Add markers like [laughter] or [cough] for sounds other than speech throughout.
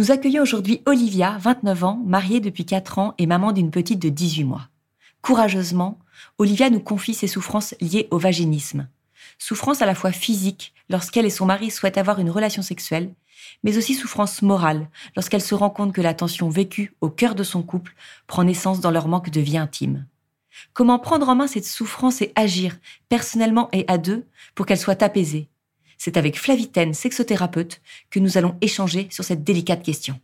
Nous accueillons aujourd'hui Olivia, 29 ans, mariée depuis 4 ans et maman d'une petite de 18 mois. Courageusement, Olivia nous confie ses souffrances liées au vaginisme. Souffrance à la fois physique, lorsqu'elle et son mari souhaitent avoir une relation sexuelle, mais aussi souffrance morale, lorsqu'elle se rend compte que la tension vécue au cœur de son couple prend naissance dans leur manque de vie intime. Comment prendre en main cette souffrance et agir, personnellement et à deux, pour qu'elle soit apaisée? C'est avec Flavitaine, sexothérapeute, que nous allons échanger sur cette délicate question.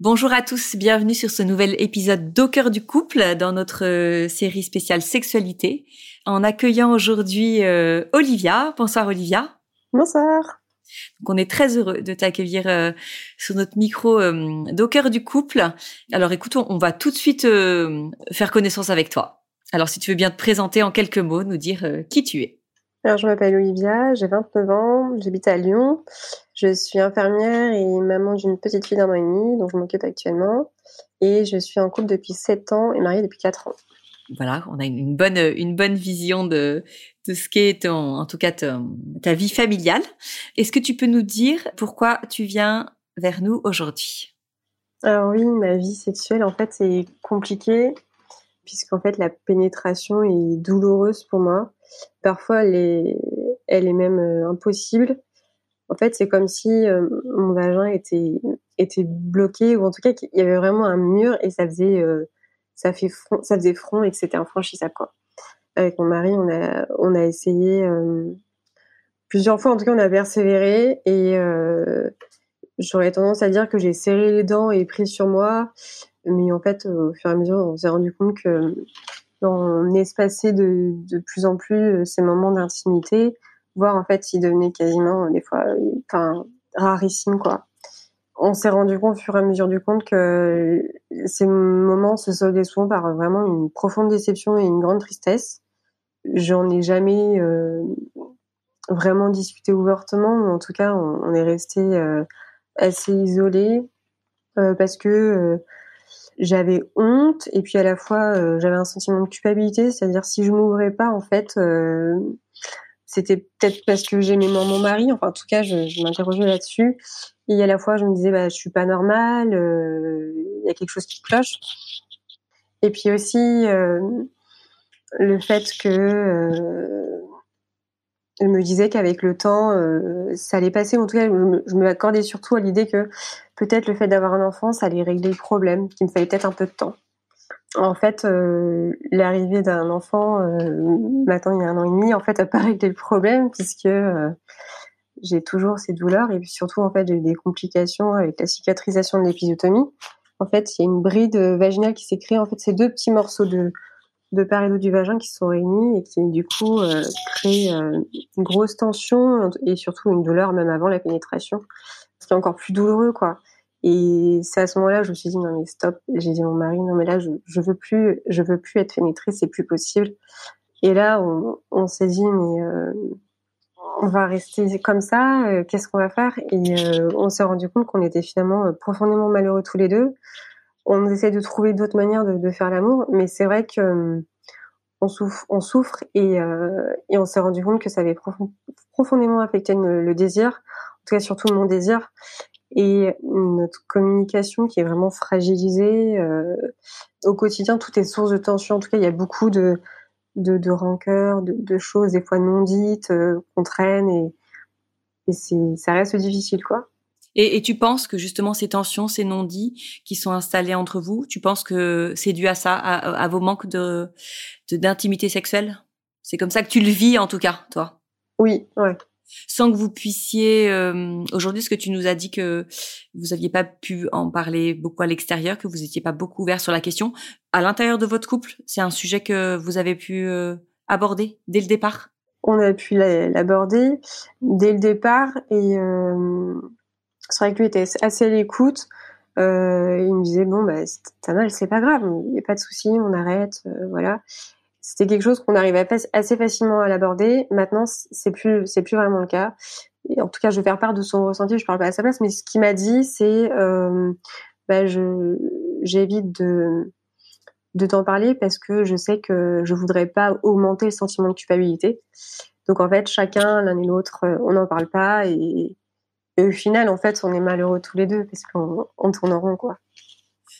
Bonjour à tous, bienvenue sur ce nouvel épisode d'Au cœur du couple dans notre euh, série spéciale sexualité en accueillant aujourd'hui euh, Olivia. Bonsoir Olivia. Bonsoir. Donc on est très heureux de t'accueillir euh, sur notre micro d'Au cœur du couple. Alors écoute, on va tout de suite faire connaissance avec toi. Alors si tu veux bien te présenter en quelques mots, nous dire qui tu es. Alors, je m'appelle Olivia, j'ai 29 ans, j'habite à Lyon. Je suis infirmière et maman d'une petite fille d'un an et demi, dont je m'occupe actuellement. Et je suis en couple depuis 7 ans et mariée depuis 4 ans. Voilà, on a une bonne, une bonne vision de, de ce qu'est en tout cas ta vie familiale. Est-ce que tu peux nous dire pourquoi tu viens vers nous aujourd'hui? Alors oui, ma vie sexuelle, en fait, c'est compliqué puisqu'en fait, la pénétration est douloureuse pour moi. Parfois, elle est, même euh, impossible. En fait, c'est comme si euh, mon vagin était, était bloqué, ou en tout cas, qu'il y avait vraiment un mur et ça faisait, euh, ça front, faisait front et que c'était infranchissable. Avec mon mari, on a, on a essayé plusieurs fois, en tout cas, on a persévéré et j'aurais tendance à dire que j'ai serré les dents et pris sur moi. Mais en fait, au fur et à mesure, on s'est rendu compte que on espacait de, plus en plus euh, ces moments d'intimité, voire en fait, ils devenaient quasiment euh, des fois, enfin, rarissimes quoi. On s'est rendu compte au fur et à mesure du compte que ces moments se soldaient souvent par vraiment une profonde déception et une grande tristesse. J'en ai jamais euh, vraiment discuté ouvertement, mais en tout cas, on, est resté euh, assez isolés euh, parce que j'avais honte et puis à la fois euh, j'avais un sentiment de culpabilité, c'est-à-dire si je m'ouvrais pas en fait, euh, c'était peut-être parce que j'aimais mon mari, enfin en tout cas je, je m'interrogeais là-dessus et à la fois je me disais bah je suis pas normale, euh, il y a quelque chose qui cloche et puis aussi le fait que je me disais qu'avec le temps, ça allait passer. En tout cas, je me, accordais surtout à l'idée que peut-être le fait d'avoir un enfant, ça allait régler le problème, qu'il me fallait peut-être un peu de temps. En fait, euh, l'arrivée d'un enfant, euh, maintenant il y a un an et demi, en fait, n'a pas réglé le problème puisque euh, j'ai toujours ces douleurs et surtout, en fait, j'ai eu des complications avec la cicatrisation de l'épisiotomie. En fait, il y a une bride vaginale qui s'est créée. En fait, c'est deux petits morceaux de d'autre du vagin qui sont réunis et qui du coup créent une grosse tension et surtout une douleur même avant la pénétration, ce qui est encore plus douloureux quoi. Et c'est à ce moment-là je me suis dit non mais stop, j'ai dit à mon mari non mais là je, je veux plus je veux plus être pénétrée, c'est plus possible. Et là on, on s'est dit mais euh, on va rester comme ça, euh, qu'est-ce qu'on va faire? Et euh, on s'est rendu compte qu'on était finalement profondément malheureux tous les deux. On essaie de trouver d'autres manières de, de faire l'amour, mais c'est vrai que hum, on souffre, on souffre et, euh, et on s'est rendu compte que ça avait profondément affecté le, désir, en tout cas surtout mon désir et notre communication qui est vraiment fragilisée euh, au quotidien. Tout est source de tension. En tout cas, il y a beaucoup de de, de rancœur, de, de, choses des fois non dites euh, qu'on traîne et, et c'est ça reste difficile quoi. Et, et, tu penses que justement ces tensions, ces non-dits qui sont installés entre vous, tu penses que c'est dû à ça, à, à vos manques de d'intimité sexuelle? C'est comme ça que tu le vis en tout cas, toi? Oui, ouais. Sans que vous puissiez euh, aujourd'hui, ce que tu nous as dit que vous aviez pas pu en parler beaucoup à l'extérieur, que vous étiez pas beaucoup ouvert sur la question. À l'intérieur de votre couple, c'est un sujet que vous avez pu euh, aborder dès le départ? On a pu l'aborder dès le départ et euh, c'est vrai que lui était assez à l'écoute. Il me disait bon bah c'est pas grave, il y a pas de souci, on arrête, voilà. C'était quelque chose qu'on arrivait assez facilement à l'aborder. Maintenant, c'est plus c'est plus vraiment le cas. En tout cas, je vais faire part de son ressenti. Je parle pas à sa place, mais ce qu'il m'a dit, c'est euh, bah, je j'évite de de t'en parler parce que je sais que je voudrais pas augmenter le sentiment de culpabilité. Donc en fait, chacun, l'un et l'autre, on n'en parle pas et, au final, en fait, on est malheureux tous les deux parce qu'on tourne en rond, quoi.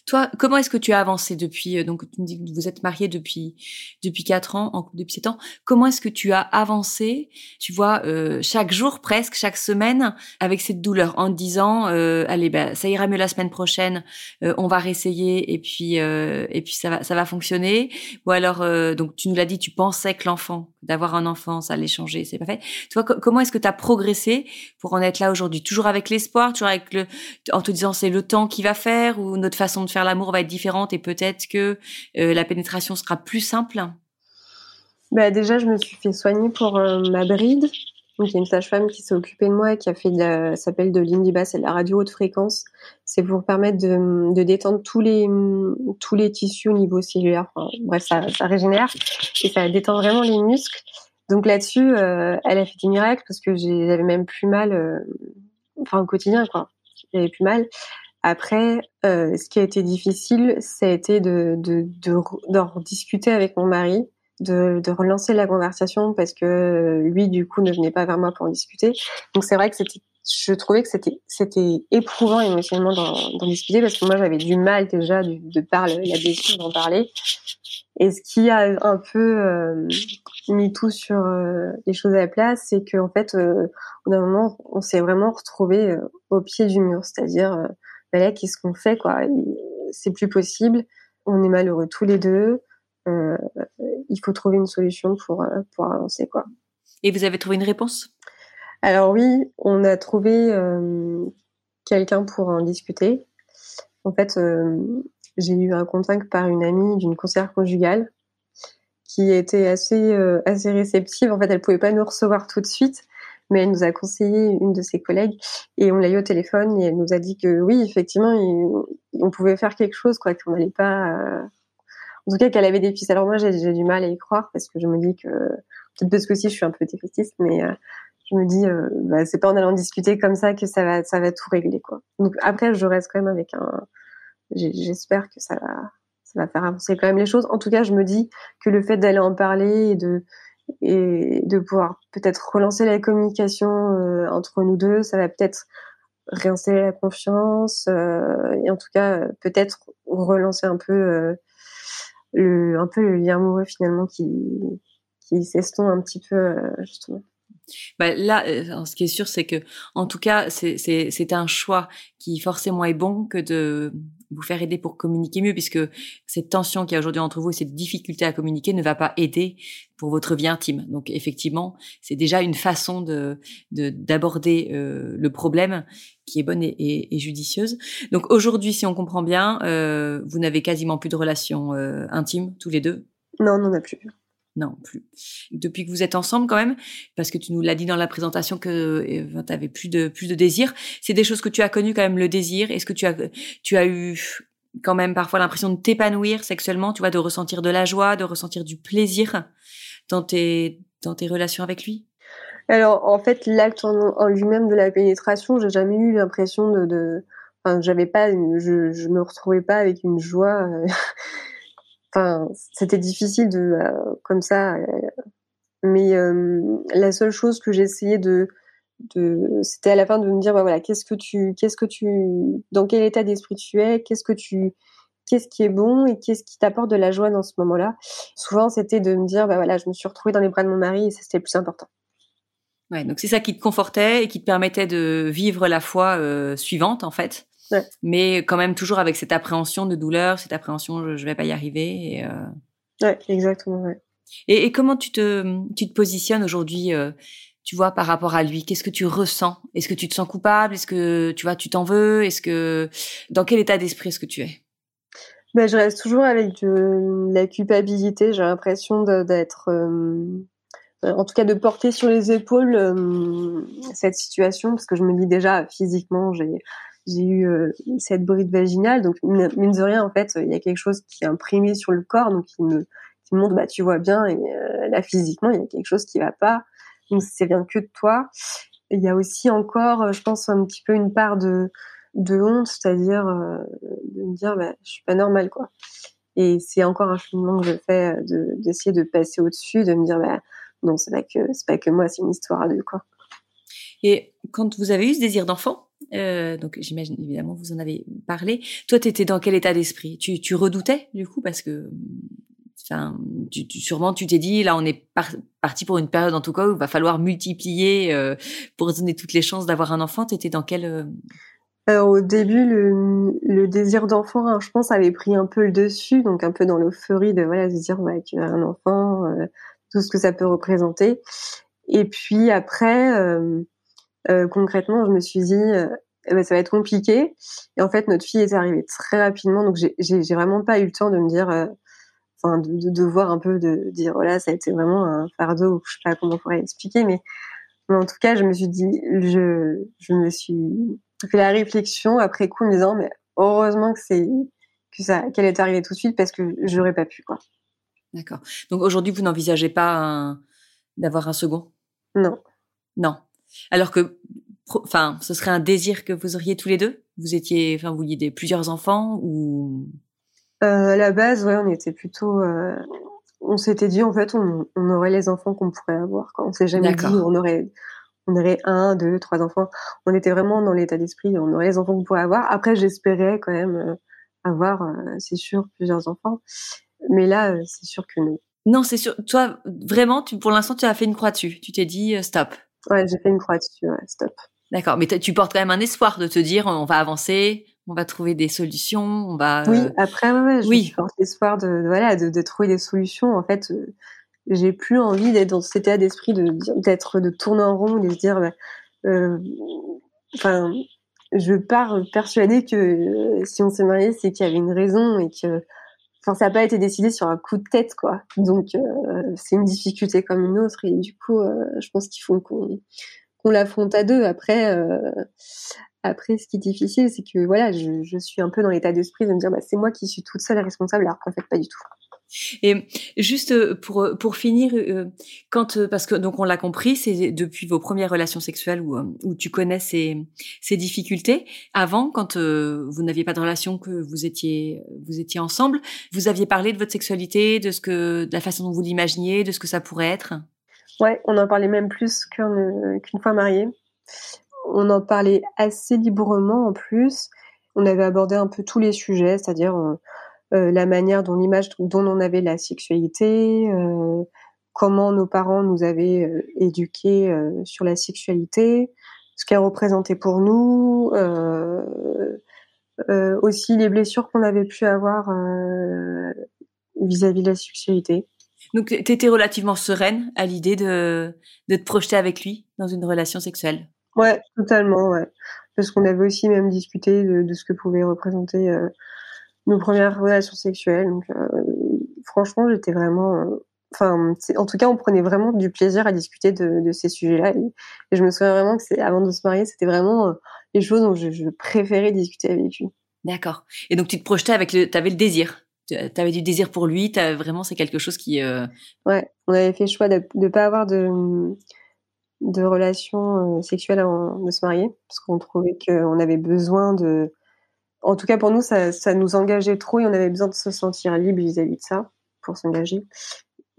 Toi, comment est-ce que tu as avancé depuis euh, donc tu me dis que vous êtes marié depuis depuis quatre ans, depuis sept ans. Comment est-ce que tu as avancé Tu vois, euh, chaque jour presque, chaque semaine, avec cette douleur, en te disant euh, allez, ben ça ira mieux la semaine prochaine, euh, on va réessayer et puis euh, et puis ça va ça va fonctionner. Ou alors donc tu nous l'as dit, tu pensais que l'enfant, d'avoir un enfant, ça allait changer, c'est pas fait. Tu comment est-ce que tu as progressé pour en être là aujourd'hui? Toujours avec l'espoir, toujours avec le en te disant c'est le temps qui va faire ou notre façon de faire l'amour va être différente et peut-être que euh, la pénétration sera plus simple? Bah Déjà, je me suis fait soigner pour euh, ma bride. Donc, il y a une sage-femme qui s'est occupée de moi et qui a fait de s'appelle de l'Indiba, c'est de la radio haute fréquence. C'est pour permettre de, détendre tous les, tous les tissus au niveau cellulaire. bref, ça, ça régénère et ça détend vraiment les muscles. Donc là-dessus, euh, elle a fait des miracles parce que j'avais même plus mal, enfin au quotidien quoi. J'avais plus mal. Après, euh, ce qui a été difficile, ça a été de, de, de, discuter avec mon mari, de, de, relancer la conversation parce que lui, du coup, ne venait pas vers moi pour en discuter. Donc c'est vrai que c'était, je trouvais que c'était, c'était éprouvant émotionnellement d'en discuter parce que moi, j'avais du mal déjà de, de parler, la blessure d'en parler. Et ce qui a un peu euh, mis tout sur euh, les choses à la place, c'est qu'en fait, euh, au d'un moment, on s'est vraiment retrouvé euh, au pied du mur, c'est-à-dire bah qu'est-ce qu'on fait quoi? C'est plus possible. On est malheureux tous les deux. Euh, il faut trouver une solution pour euh, pour avancer quoi. Et vous avez trouvé une réponse? Alors oui, on a trouvé euh, quelqu'un pour en discuter. En fait, euh, j'ai eu un contact par une amie d'une conseillère conjugale qui était assez assez réceptive. En fait, elle pouvait pas nous recevoir tout de suite, mais elle nous a conseillé une de ses collègues et on l'a eu au téléphone et elle nous a dit que oui, effectivement, on pouvait faire quelque chose, quoi, qu'on n'allait pas. Euh, en tout cas, qu'elle avait des pistes. Alors moi, j'ai du mal à y croire parce que je me dis que peut-être parce que aussi je suis un peu défaitiste, mais euh, je me dis, euh, bah, c'est pas en allant discuter comme ça que ça va, ça va tout régler, quoi. Donc après, je reste quand même avec un. J'espère que ça va, ça va faire avancer quand même les choses. En tout cas, je me dis que le fait d'aller en parler et de et de pouvoir peut-être relancer la communication euh, entre nous deux, ça va peut-être réinstaller la confiance euh, et en tout cas peut-être relancer un peu euh, le un peu le lien amoureux finalement qui qui s'estompe un petit peu justement. Bah là, ce qui est sûr, c'est que, en tout cas, c'est un choix qui forcément est bon que de vous faire aider pour communiquer mieux, puisque cette tension qu'il y a aujourd'hui entre vous, cette difficulté à communiquer ne va pas aider pour votre vie intime. Donc effectivement, c'est déjà une façon de d'aborder euh, le problème qui est bonne et, et, judicieuse. Donc aujourd'hui, si on comprend bien, euh, vous n'avez quasiment plus de relations euh, intimes tous les deux? Non, on n'en a plus. Non, plus. Depuis que vous êtes ensemble quand même, parce que tu nous l'as dit dans la présentation que euh, tu avais plus de plus de désir. C'est des choses que tu as connues quand même le désir. Est-ce que tu as tu as eu quand même parfois l'impression de t'épanouir sexuellement, tu vois, de ressentir de la joie, de ressentir du plaisir dans tes dans tes relations avec lui? Alors en fait, l'acte en, lui-même de la pénétration, j'ai jamais eu l'impression de, enfin, j'avais pas, je, je me retrouvais pas avec une joie. Enfin, c'était difficile de comme ça. mais la seule chose que j'essayais de de c'était à la fin de me dire bah, voilà qu'est-ce que tu qu'est-ce que tu dans quel état d'esprit tu es qu'est-ce que tu qu'est-ce qui est bon et qu'est-ce qui t'apporte de la joie dans ce moment-là souvent c'était de me dire bah voilà je me suis retrouvée dans les bras de mon mari et c'était le plus important ouais donc c'est ça qui te confortait et qui te permettait de vivre la foi euh, suivante en fait ouais. mais quand même toujours avec cette appréhension de douleur cette appréhension je, je vais pas y arriver et, euh... ouais exactement ouais. et, et, comment tu te tu te positionnes aujourd'hui euh, tu vois, par rapport à lui? Qu'est-ce que tu ressens? Est-ce que tu te sens coupable? Est-ce que tu vois, tu t'en veux? Est-ce que dans quel état d'esprit est-ce que tu es? Ben, je reste toujours avec de la culpabilité. J'ai l'impression d'être, euh, en tout cas, de porter sur les épaules euh, cette situation parce que je me dis déjà physiquement, j'ai j'ai eu euh, cette bride vaginale, donc mine de rien, en fait, il y a quelque chose qui est imprimé sur le corps, donc qui me montre, bah tu vois bien, et là physiquement, il y a quelque chose qui va pas donc c'est vient que de toi. il y a aussi encore, euh, je pense, un petit peu une part de, de honte, c'est-à-dire euh, de me dire, bah, je suis pas normale, quoi. Et c'est encore un cheminement que je fais euh, d'essayer de, passer au-dessus, de me dire, bah, non, c'est pas que c'est pas que moi, c'est une histoire à deux, quoi. Et quand vous avez eu ce désir d'enfant, euh, donc j'imagine évidemment vous en avez parlé. Toi, tu étais dans quel état d'esprit? Tu, tu redoutais du coup parce que Enfin, tu, tu, sûrement, tu t'es dit, là, on est parti pour une période, en tout cas, où il va falloir multiplier euh, pour donner toutes les chances d'avoir un enfant. Tu étais dans quel... Euh... Alors, au début, le, le désir d'enfant, hein, je pense, avait pris un peu le dessus, donc un peu dans l'euphorie de voilà, se dire ouais, qu'il y a un enfant, euh, tout ce que ça peut représenter. Et puis après, euh, euh, concrètement, je me suis dit, eh ben, ça va être compliqué. Et en fait, notre fille est arrivée très rapidement, donc j'ai vraiment pas eu le temps de me dire enfin de, de, voir un peu de dire voilà ça a été vraiment un fardeau je sais pas comment on pourrait expliquer. Mais, en tout cas je me suis dit je je me suis fait la réflexion après coup en me disant mais heureusement que c'est que ça qu'elle est arrivée tout de suite parce que j'aurais pas pu quoi. D'accord. Donc aujourd'hui vous n'envisagez pas d'avoir un second? Non. Non alors que enfin ce serait un désir que vous auriez tous les deux? Vous étiez enfin vous vouliez des plusieurs enfants ou? Euh, à la base, ouais, on était plutôt. Euh, on s'était dit en fait, on, on aurait les enfants qu'on pourrait avoir. Quand on s'est jamais dit on aurait, on aurait un, deux, trois enfants. On était vraiment dans l'état d'esprit, on aurait les enfants qu'on pourrait avoir. Après, j'espérais quand même euh, avoir, c'est sûr, plusieurs enfants. Mais là, c'est sûr que non. Non, c'est sûr. Toi, vraiment, tu, pour l'instant, tu as fait une croix dessus. Tu t'es dit stop. Ouais, j'ai fait une croix dessus. Ouais, stop. D'accord, mais tu portes quand même un espoir de te dire on va avancer, on va trouver des solutions, on va. Oui, euh, après, ouais, ouais, oui. je porte l'espoir de, voilà, de, de, trouver des solutions. En fait, euh, j'ai plus envie d'être dans cet état d'esprit de d'être de tourner en rond, de se dire, bah, euh, enfin, je pars persuadée que si on s'est marié, c'est qu'il y avait une raison et que, enfin, ça n'a pas été décidé sur un coup de tête, quoi. Donc, c'est une difficulté comme une autre et du coup, je pense qu'il faut qu'on l'affronte à deux. Après, après, ce qui est difficile, c'est que voilà, je, je, suis un peu dans l'état d'esprit de me dire, bah, c'est moi qui suis toute seule responsable, alors qu'en fait, pas du tout. Et juste euh, pour pour finir, euh, quand euh, parce que donc on l'a compris, c'est depuis vos premières relations sexuelles où où tu connais ces ces difficultés. Avant, quand vous n'aviez pas de relation, que vous étiez vous étiez ensemble, vous aviez parlé de votre sexualité, de ce que la façon dont vous l'imaginiez, de ce que ça pourrait être? Ouais, on en parlait même plus qu'une fois mariés on en parlait assez librement en plus. On avait abordé un peu tous les sujets, c'est-à-dire euh, euh, la manière dont l'image dont on avait la sexualité, euh, comment nos parents nous avaient euh, éduqués sur la sexualité, ce qu'elle représentait pour nous, aussi les blessures qu'on avait pu avoir vis-à-vis -vis de la sexualité. Donc, tu étais relativement sereine à l'idée de, de te projeter avec lui dans une relation sexuelle? Ouais, totalement, ouais. Parce qu'on avait aussi même discuté de, de ce que pouvaient représenter euh, nos premières relations sexuelles. Donc, euh, franchement, j'étais vraiment. Euh, enfin, en tout cas, on prenait vraiment du plaisir à discuter de, de ces sujets-là. Et, je me souviens vraiment que c'est avant de se marier, c'était vraiment les choses dont je, je, préférais discuter avec lui. D'accord. Et donc, tu te projetais avec le. T'avais le désir. T'avais du désir pour lui. As, vraiment, c'est quelque chose qui. Ouais, on avait fait le choix de ne pas avoir de de relations euh, sexuelles avant de se marier, parce qu'on trouvait qu'on avait besoin de en tout cas pour nous, ça, ça nous engageait trop et on avait besoin de se sentir libre vis-à-vis de ça pour s'engager.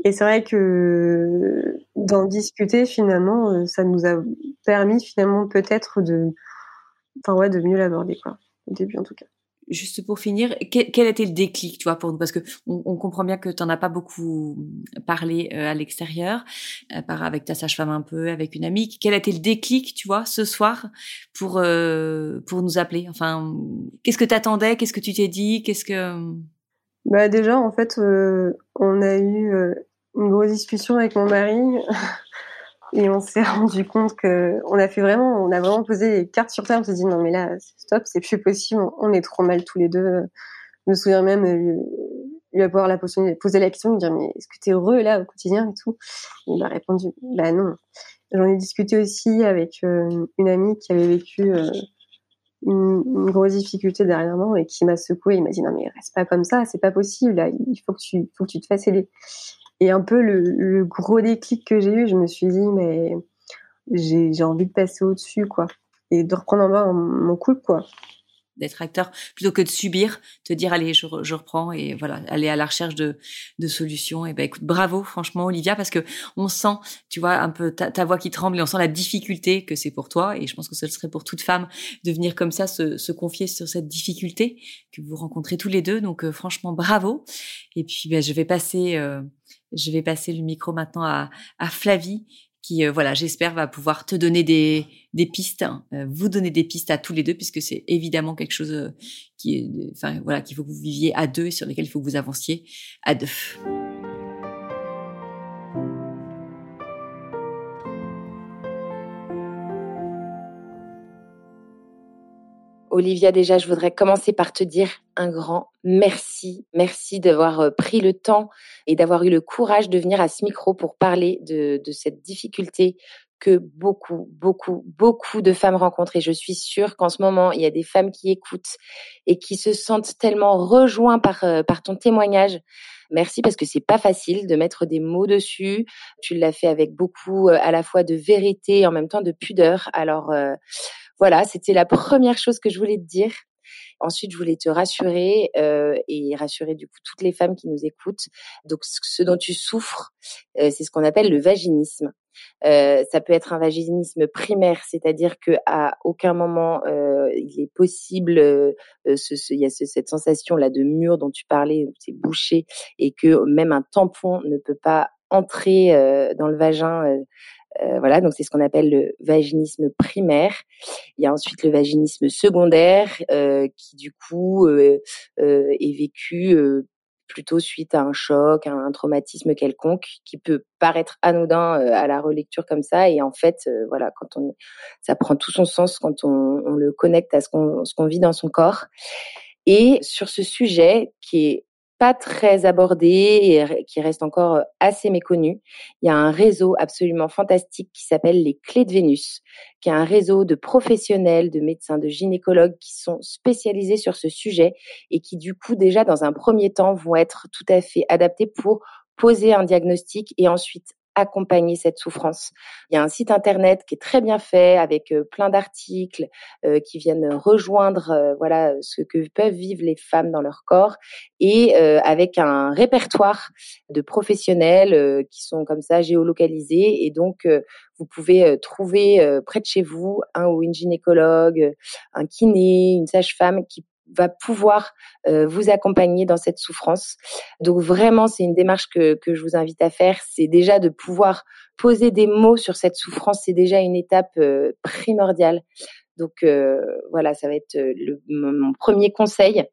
Et c'est vrai que d'en discuter finalement, euh, ça nous a permis finalement peut-être de, enfin ouais, de mieux l'aborder quoi, au début en tout cas juste pour finir, quel, quel, était le déclic, tu vois, pour nous? Parce que on, on comprend bien que tu n'en as pas beaucoup parlé euh, à l'extérieur, euh, avec ta sage-femme un peu, avec une amie. Quel a été le déclic, tu vois, ce soir pour euh, pour nous appeler? Enfin, qu'est-ce que tu attendais Qu'est-ce que tu t'es dit? Qu'est-ce que Bah déjà, en fait, euh, on a eu euh, une grosse discussion avec mon mari. Et on s'est [laughs] rendu compte que on a fait vraiment, on a vraiment posé les cartes sur table. On s'est dit non mais là stop, c'est plus possible. On est trop mal tous les deux. Je me souviens même lui, lui avoir la poser la question, lui dire mais est-ce que t'es heureux là au quotidien et tout? il m'a répondu bah non. J'en ai discuté aussi avec euh, une amie qui avait vécu euh, une, une, grosse difficulté dernièrement et qui m'a secoué. Il m'a dit non mais reste pas comme ça, c'est pas possible. Là, il faut que tu, faut que tu te fasses aider. Et un peu le, gros déclic que j'ai eu, je me suis dit, mais j'ai envie de passer au-dessus, quoi. Et de reprendre en main mon couple, quoi d'être acteur plutôt que de subir, te dire allez je, reprends et voilà aller à la recherche de, de solutions. Et ben écoute bravo franchement Olivia parce que on sent tu vois un peu ta, voix qui tremble et on sent la difficulté que c'est pour toi et je pense que ce serait pour toute femme de venir comme ça se, se confier sur cette difficulté que vous rencontrez tous les deux. Donc euh, franchement bravo. Et puis ben, je vais passer euh, je vais passer le micro maintenant à, à Flavie qui, euh, voilà, j'espère va pouvoir te donner des, des pistes, hein, euh, vous donner des pistes à tous les deux, puisque c'est évidemment quelque chose euh, qui enfin voilà, qu'il faut que vous viviez à deux et sur lesquels il faut que vous avanciez à deux. Olivia, déjà, je voudrais commencer par te dire un grand merci. Merci d'avoir euh, pris le temps et d'avoir eu le courage de venir à ce micro pour parler de, cette difficulté que beaucoup, beaucoup, beaucoup de femmes rencontrent. Et je suis sûre qu'en ce moment, il y a des femmes qui écoutent et qui se sentent tellement rejoints par, euh, par ton témoignage. Merci parce que c'est pas facile de mettre des mots dessus. Tu l'as fait avec beaucoup euh, à la fois de vérité et en même temps de pudeur. Alors, voilà, c'était la première chose que je voulais te dire. Ensuite, je voulais te rassurer euh, et rassurer du coup toutes les femmes qui nous écoutent. Donc, ce dont tu souffres, euh, c'est ce qu'on appelle le vaginisme. Euh, ça peut être un vaginisme primaire, c'est-à-dire que à aucun moment euh, il est possible, euh, ce, ce, il y a ce, cette sensation là de mur dont tu parlais, c'est bouché, et que même un tampon ne peut pas entrer euh, dans le vagin euh, voilà, donc c'est ce qu'on appelle le vaginisme primaire. Il y a ensuite le vaginisme secondaire euh, qui du coup euh, est vécu plutôt suite à un choc, à un traumatisme quelconque, qui peut paraître anodin à la relecture comme ça, et en fait, voilà, quand on, ça prend tout son sens quand on, on le connecte à ce qu'on ce qu'on vit dans son corps. Et sur ce sujet qui est pas très abordé et qui reste encore euh, assez méconnu. Il y a un réseau absolument fantastique qui s'appelle les Clés de Vénus, qui est un réseau de professionnels, de médecins, de gynécologues qui sont spécialisés sur ce sujet et qui du coup déjà dans un premier temps vont être tout à fait adaptés pour poser un diagnostic et ensuite accompagner cette souffrance. Il y a un site internet qui est très bien fait avec euh, plein d'articles euh, qui viennent rejoindre euh, voilà ce que peuvent vivre les femmes dans leur corps et avec un répertoire de professionnels qui sont comme ça géolocalisés et donc vous pouvez trouver près de chez vous un ou une gynécologue, un kiné, une sage-femme qui va pouvoir euh, vous accompagner dans cette souffrance. Donc vraiment, c'est une démarche que, que je vous invite à faire. C'est déjà de pouvoir poser des mots sur cette souffrance. C'est déjà une étape euh, primordiale. Donc euh, voilà, ça va être mon premier conseil.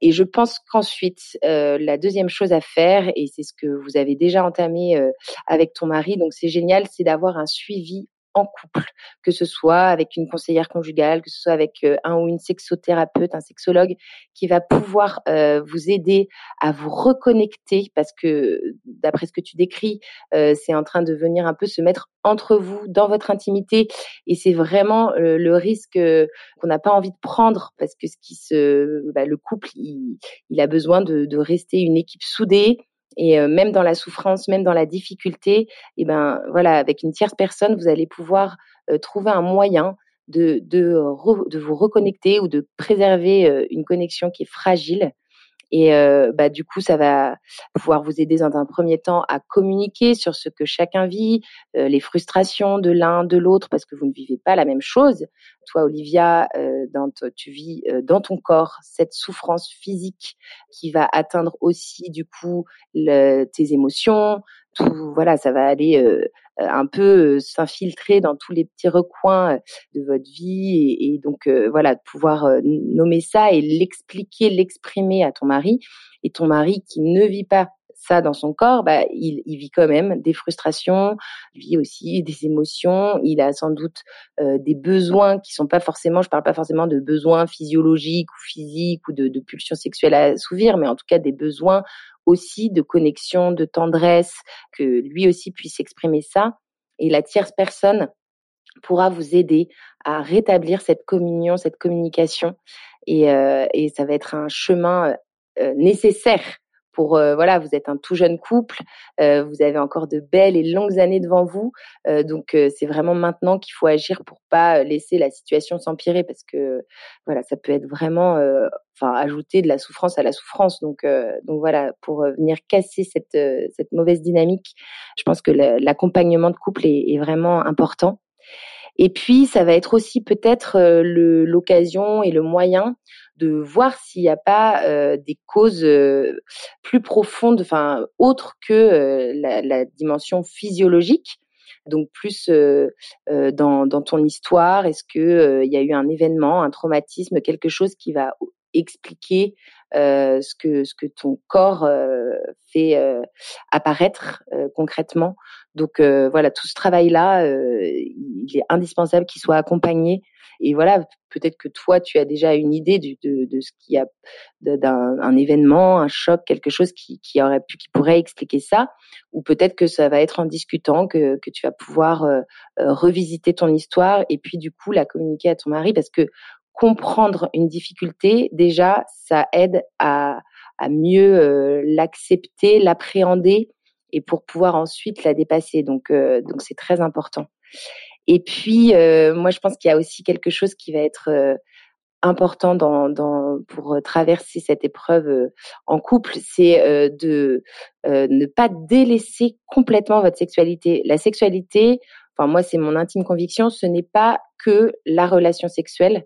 Et je pense qu'ensuite, la deuxième chose à faire, et c'est ce que vous avez déjà entamé avec ton mari, donc c'est génial, c'est d'avoir un suivi en couple, que ce soit avec une conseillère conjugale, que ce soit avec euh, un ou une sexothérapeute, un sexologue, qui va pouvoir euh, vous aider à vous reconnecter, parce que d'après ce que tu décris, euh, c'est en train de venir un peu se mettre entre vous, dans votre intimité, et c'est vraiment le risque qu'on n'a pas envie de prendre, parce que ce qui se, bah, le couple, il, il a besoin de, de rester une équipe soudée, et euh, même dans la souffrance, même dans la difficulté, et eh ben voilà, avec une tierce personne, vous allez pouvoir euh, trouver un moyen de, de, de vous reconnecter ou de préserver une connexion qui est fragile et euh, bah, du coup, ça va pouvoir vous aider dans un premier temps à communiquer sur ce que chacun vit, euh, les frustrations de l'un, de l'autre, parce que vous ne vivez pas la même chose. Toi, Olivia, euh, tu vis dans ton corps cette souffrance physique qui va atteindre aussi du coup tes émotions. Tout, voilà, ça va aller euh, un peu euh, s'infiltrer dans tous les petits recoins euh, de votre vie et, donc voilà de pouvoir nommer ça et l'expliquer, l'exprimer à ton mari et ton mari qui ne vit pas ça dans son corps, bah, il, vit quand même des frustrations, il vit aussi des émotions, il a sans doute des besoins qui sont pas forcément, je parle pas forcément de besoins physiologiques ou physiques ou de, pulsions sexuelles à assouvir, mais en tout cas des besoins aussi de connexion, de tendresse, que lui aussi puisse exprimer ça. Et la tierce personne pourra vous aider à rétablir cette communion, cette communication. Et, euh, ça va être un chemin euh, nécessaire pour euh, voilà, vous êtes un tout jeune couple, euh, vous avez encore de belles et longues années devant vous, euh, donc c'est vraiment maintenant qu'il faut agir pour pas laisser la situation s'empirer parce que voilà, ça peut être vraiment, enfin ajouter de la souffrance à la souffrance, donc donc voilà, pour venir casser cette cette mauvaise dynamique, je pense que l'accompagnement de couple est, est vraiment important. Et puis, ça va être aussi peut-être l'occasion et le moyen de voir s'il n'y a pas euh, des causes euh, plus profondes, enfin autres que euh, la, dimension physiologique. Donc plus dans, dans, ton histoire, est-ce que il y a eu un événement, un traumatisme, quelque chose qui va expliquer ce que ce que ton corps fait apparaître concrètement. Donc voilà, tout ce travail-là, il est indispensable qu'il soit accompagné. Et voilà, peut-être que toi, tu as déjà une idée de, de, ce qu'il y a d'un un événement, un choc, quelque chose qui, qui aurait pu, qui pourrait expliquer ça. Ou peut-être que ça va être en discutant que, que tu vas pouvoir revisiter ton histoire et puis du coup la communiquer à ton mari parce que comprendre une difficulté, déjà, ça aide à, à mieux euh, l'accepter, l'appréhender et pour pouvoir ensuite la dépasser. Donc, euh, donc c'est très important. Et puis, euh, moi, je pense qu'il y a aussi quelque chose qui va être important dans, dans, pour traverser cette épreuve en couple, c'est de ne pas délaisser complètement votre sexualité. La sexualité, enfin moi, c'est mon intime conviction, ce n'est pas que la relation sexuelle.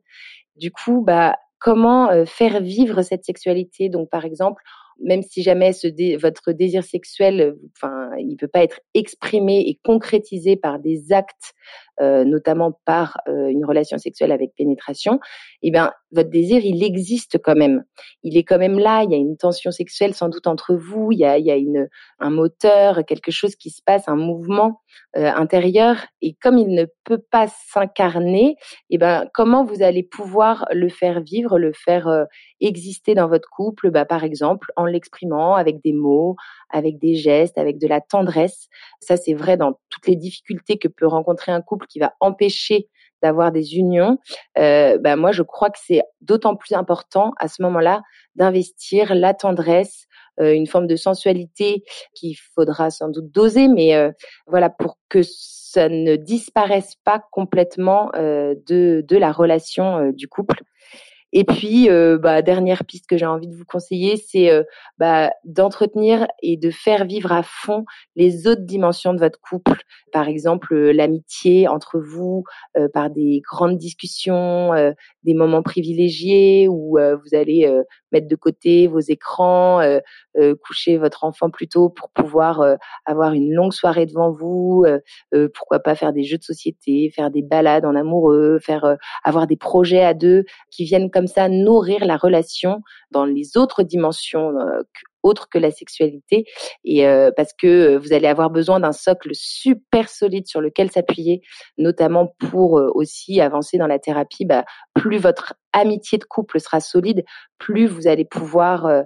Du coup, bah, comment euh, faire vivre cette sexualité? Donc, par exemple, même si jamais ce votre désir sexuel, euh, enfin, il peut pas être exprimé et concrétisé par des actes, euh, notamment par euh, une relation sexuelle avec pénétration, eh bien, votre désir, il existe quand même. Il est quand même là. Il y a une tension sexuelle sans doute entre vous. Il y a, il y a un moteur, quelque chose qui se passe, un mouvement euh, intérieur. Et comme il ne peut pas s'incarner, eh ben, comment vous allez pouvoir le faire vivre, le faire euh, exister dans votre couple, bah, par exemple, en l'exprimant avec des mots, avec des gestes, avec de la tendresse. Ça, c'est vrai dans toutes les difficultés que peut rencontrer un couple qui va empêcher d'avoir des unions, euh, bah moi je crois que c'est d'autant plus important à ce moment-là d'investir la tendresse, euh, une forme de sensualité qu'il faudra sans doute doser, mais euh, voilà pour que ça ne disparaisse pas complètement de, la relation du couple. Et puis, euh, bah, dernière piste que j'ai envie de vous conseiller, c'est euh, bah, d'entretenir et de faire vivre à fond les autres dimensions de votre couple. Par exemple, euh, l'amitié entre vous, par des grandes discussions, des moments privilégiés où vous allez mettre de côté vos écrans, coucher votre enfant plus tôt pour pouvoir avoir une longue soirée devant vous. pourquoi pas faire des jeux de société, faire des balades en amoureux, faire avoir des projets à deux qui viennent comme ça nourrir la relation dans les autres dimensions euh, autres que la sexualité. Et euh, parce que euh, vous allez avoir besoin d'un socle super solide sur lequel s'appuyer notamment pour aussi avancer dans la thérapie. Bah, plus votre amitié de couple sera solide plus vous allez pouvoir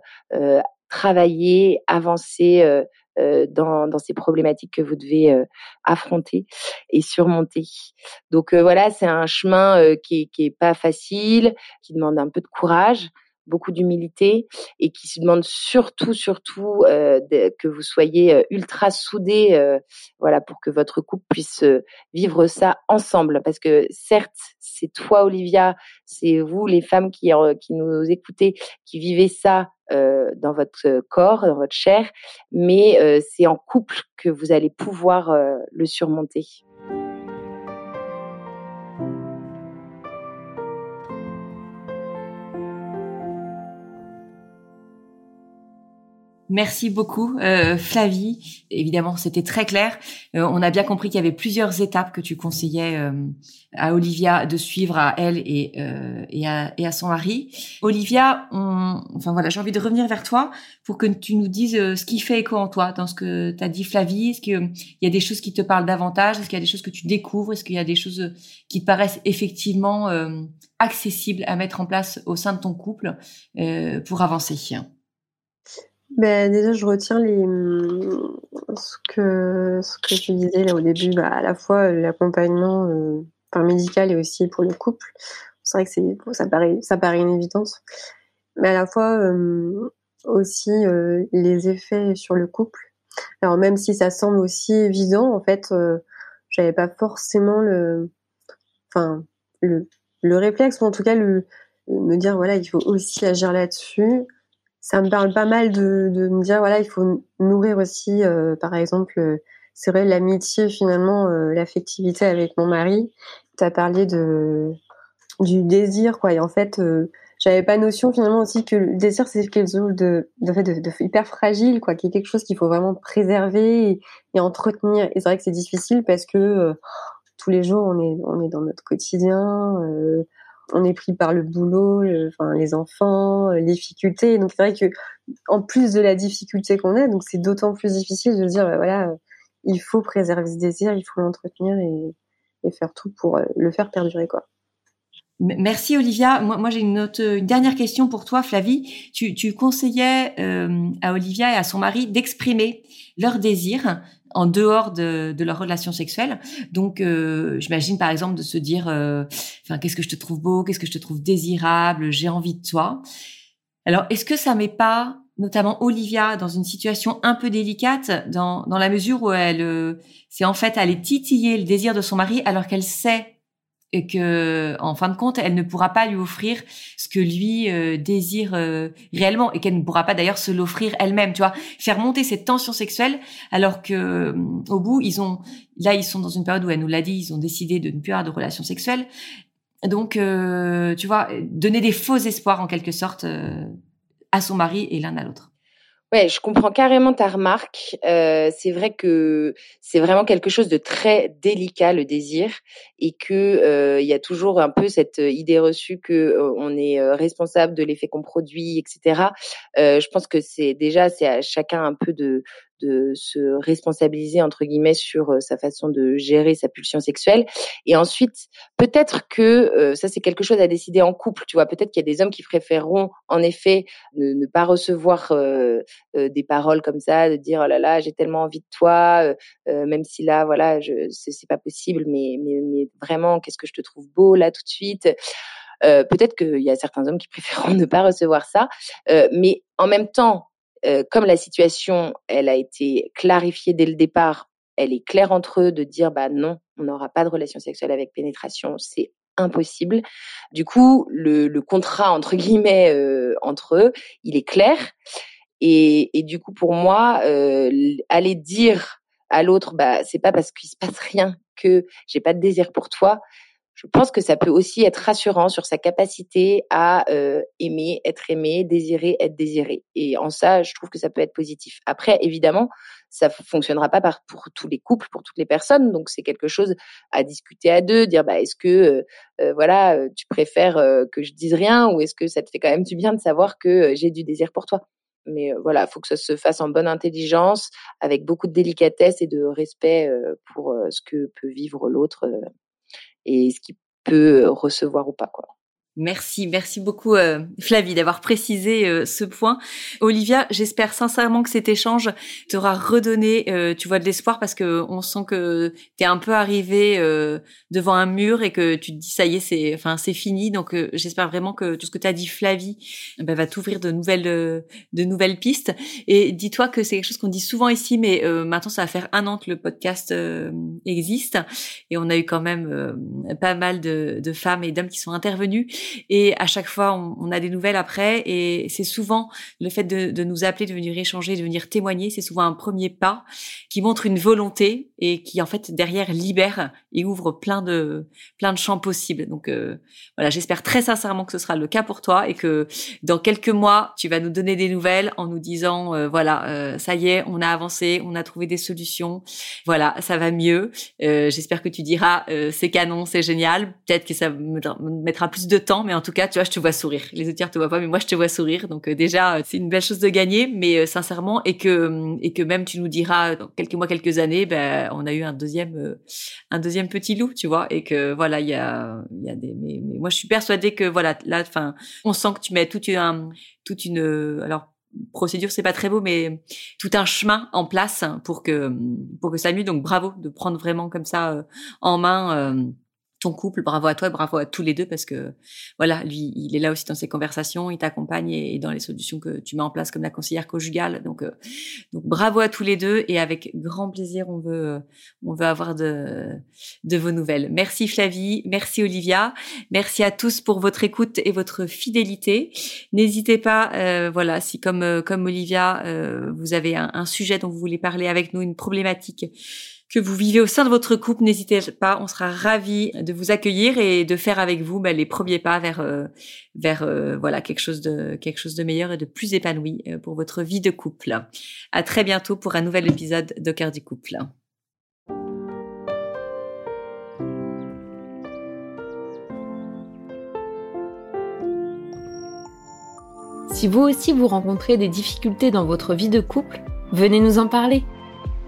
travailler avancer dans, dans, ces problématiques que vous devez euh, affronter et surmonter. Donc euh, voilà, c'est un chemin qui, qui est pas facile, qui demande un peu de courage. Beaucoup d'humilité et qui se demande surtout, surtout euh, que vous soyez euh, ultra soudés, euh, voilà, pour que votre couple puisse vivre ça ensemble. Parce que certes, c'est toi, Olivia, c'est vous, les femmes qui, qui nous écoutez, qui vivez ça dans votre corps, dans votre chair, mais c'est en couple que vous allez pouvoir le surmonter. Merci beaucoup, euh, Flavie. Évidemment, c'était très clair. Euh, on a bien compris qu'il y avait plusieurs étapes que tu conseillais euh, à Olivia de suivre à elle et, et, à, et à son mari. Olivia, on, enfin voilà, j'ai envie de revenir vers toi pour que tu nous dises ce qui fait écho en toi dans ce que tu as dit, Flavie. Est-ce qu'il y a des choses qui te parlent davantage? Est-ce qu'il y a des choses que tu découvres? Est-ce qu'il y a des choses qui te paraissent effectivement accessibles à mettre en place au sein de ton couple pour avancer? Ben, déjà, je retiens les, ce que, ce que tu disais là au début, bah, à la fois l'accompagnement euh, enfin, médical et aussi pour le couple. C'est vrai que c'est, ça paraît, ça paraît une. Mais à la fois, euh, aussi, euh, les effets sur le couple. Alors, même si ça semble aussi évident, en fait, euh, j'avais pas forcément le, enfin, le, le réflexe, ou en tout cas, le, me dire, voilà, il faut aussi agir là-dessus ça me parle pas mal de, de me dire voilà il faut nourrir aussi euh, par exemple euh, c'est vrai l'amitié finalement euh, l'affectivité avec mon mari. Tu as parlé de du désir quoi. Et en fait j'avais pas notion finalement aussi que le désir c'est quelque chose de de, de, de, hyper fragile quoi qui est quelque chose qu'il faut vraiment préserver et, et entretenir. Et c'est vrai que c'est difficile parce que tous les jours on est on est dans notre quotidien on est pris par le boulot, enfin les enfants, les difficultés. Donc c'est vrai que en plus de la difficulté qu'on a, donc c'est d'autant plus difficile de dire bah, voilà, il faut préserver ce désir, il faut l'entretenir et, faire tout pour euh, le faire perdurer quoi. Merci Olivia. Moi, j'ai une, une dernière question pour toi, Flavie. Tu, tu conseillais euh, à Olivia et à son mari d'exprimer leur désir en dehors de, de leur relation sexuelle. Donc, euh, j'imagine par exemple de se dire, euh, enfin, qu'est-ce que je te trouve beau, qu'est-ce que je te trouve désirable, j'ai envie de toi. Alors, est-ce que ça met pas notamment Olivia dans une situation un peu délicate dans, dans la mesure où elle, euh, c'est en fait aller titiller le désir de son mari alors qu'elle sait et que en fin de compte elle ne pourra pas lui offrir ce que lui euh, désire euh, réellement et qu'elle ne pourra pas d'ailleurs se l'offrir elle-même tu vois. Faire monter cette tension sexuelle alors que euh, au bout ils ont là ils sont dans une période où elle nous l'a dit ils ont décidé de ne plus avoir de relations sexuelles donc tu vois donner des faux espoirs en quelque sorte à son mari et l'un à l'autre Ouais, je comprends carrément ta remarque. Euh, c'est vrai que c'est vraiment quelque chose de très délicat le désir et que euh, il y a toujours un peu cette idée reçue que euh, on est euh, responsable de l'effet qu'on produit, etc. Euh, je pense que c'est déjà c'est à chacun un peu de de se responsabiliser entre guillemets sur euh, sa façon de gérer sa pulsion sexuelle. Et ensuite peut-être que euh, ça c'est quelque chose à décider en couple tu vois. Peut-être qu'il y a des hommes qui préféreront en effet ne, pas recevoir euh, des paroles comme ça de dire oh là là j'ai tellement envie de toi même si là voilà je c'est pas possible mais mais, mais vraiment qu'est-ce que je te trouve beau là tout de suite? Peut-être qu'il y a certains hommes qui [laughs] préféreront ne pas recevoir ça, mais en même temps, euh, comme la situation, elle a été clarifiée dès le départ, elle est claire entre eux de dire bah non, on n'aura pas de relation sexuelle avec pénétration, c'est impossible. Du coup, le, contrat entre guillemets euh, entre eux, il est clair. Et, et du coup, pour moi, euh, aller dire à l'autre, bah c'est pas parce qu'il se passe rien que j'ai pas de désir pour toi je pense que ça peut aussi être rassurant sur sa capacité à euh, aimer, être aimé, désirer, être désiré. Et en ça, je trouve que ça peut être positif. Après, évidemment, ça fonctionnera pas pour tous les couples, pour toutes les personnes. Donc, c'est quelque chose à discuter à deux, dire bah est-ce que euh, euh voilà, tu préfères que je dise rien ou est-ce que ça te fait quand même du bien de savoir que j'ai du désir pour toi? Mais voilà, il faut que ça se fasse en bonne intelligence, avec beaucoup de délicatesse et de respect pour ce que peut vivre l'autre et ce qu'il peut recevoir ou pas quoi. Merci, merci beaucoup euh, Flavie d'avoir précisé euh, ce point. Olivia, j'espère sincèrement que cet échange t'aura redonné, euh, tu vois, de l'espoir parce que on sent que tu es un peu arrivé devant un mur et que tu te dis ça y est, c'est, enfin c'est fini. Donc j'espère vraiment que tout ce que tu as dit Flavie ben, va t'ouvrir de nouvelles, de nouvelles pistes. Et dis-toi que c'est quelque chose qu'on dit souvent ici, mais maintenant ça va faire un an que le podcast existe et on a eu quand même pas mal de, de femmes et d'hommes qui sont intervenus. Et à chaque fois, on, a des nouvelles après. Et c'est souvent le fait de, nous appeler, de venir échanger, de venir témoigner, c'est souvent un premier pas qui montre une volonté et qui en fait derrière libère et ouvre plein de plein de champs possibles. Donc euh, voilà, j'espère très sincèrement que ce sera le cas pour toi et que dans quelques mois, tu vas nous donner des nouvelles en nous disant euh, voilà, euh, ça y est, on a avancé, on a trouvé des solutions. Voilà, ça va mieux. j'espère que tu diras c'est canon, c'est génial. Peut-être que ça me mettra plus de temps mais en tout cas, tu vois, je te vois sourire. Les auditeurs te voient pas, mais moi, je te vois sourire. Donc euh, déjà, euh, c'est une belle chose de gagner, mais euh, sincèrement, et que et que même tu nous diras dans quelques mois, quelques années, ben on a eu un deuxième un deuxième petit loup, tu vois, et que voilà, il y a il y a des mais, moi, je suis persuadée que voilà, là, enfin, on sent que tu mets toute une toute une alors procédure, c'est pas très beau, mais tout un chemin en place pour que pour que ça mieux. Donc bravo de prendre vraiment comme ça en main ton couple, bravo à toi, bravo à tous les deux parce que voilà, lui, il est là aussi dans ses conversations, il t'accompagne et, dans les solutions que tu mets en place comme la conseillère conjugale. Donc, euh, donc bravo à tous les deux et avec grand plaisir, on veut, on veut avoir de, de vos nouvelles. Merci Flavie, merci Olivia, merci à tous pour votre écoute et votre fidélité. N'hésitez pas, euh, voilà, si comme euh, comme Olivia, vous avez un sujet dont vous voulez parler avec nous, une problématique que vous vivez au sein de votre couple, n'hésitez pas, on sera ravis de vous accueillir et de faire avec vous bah, les premiers pas vers euh, euh, voilà quelque chose de quelque chose de meilleur et de plus épanoui euh, pour votre vie de couple. À très bientôt pour un nouvel épisode de cœur du couple. Si vous aussi vous rencontrez des difficultés dans votre vie de couple, venez nous en parler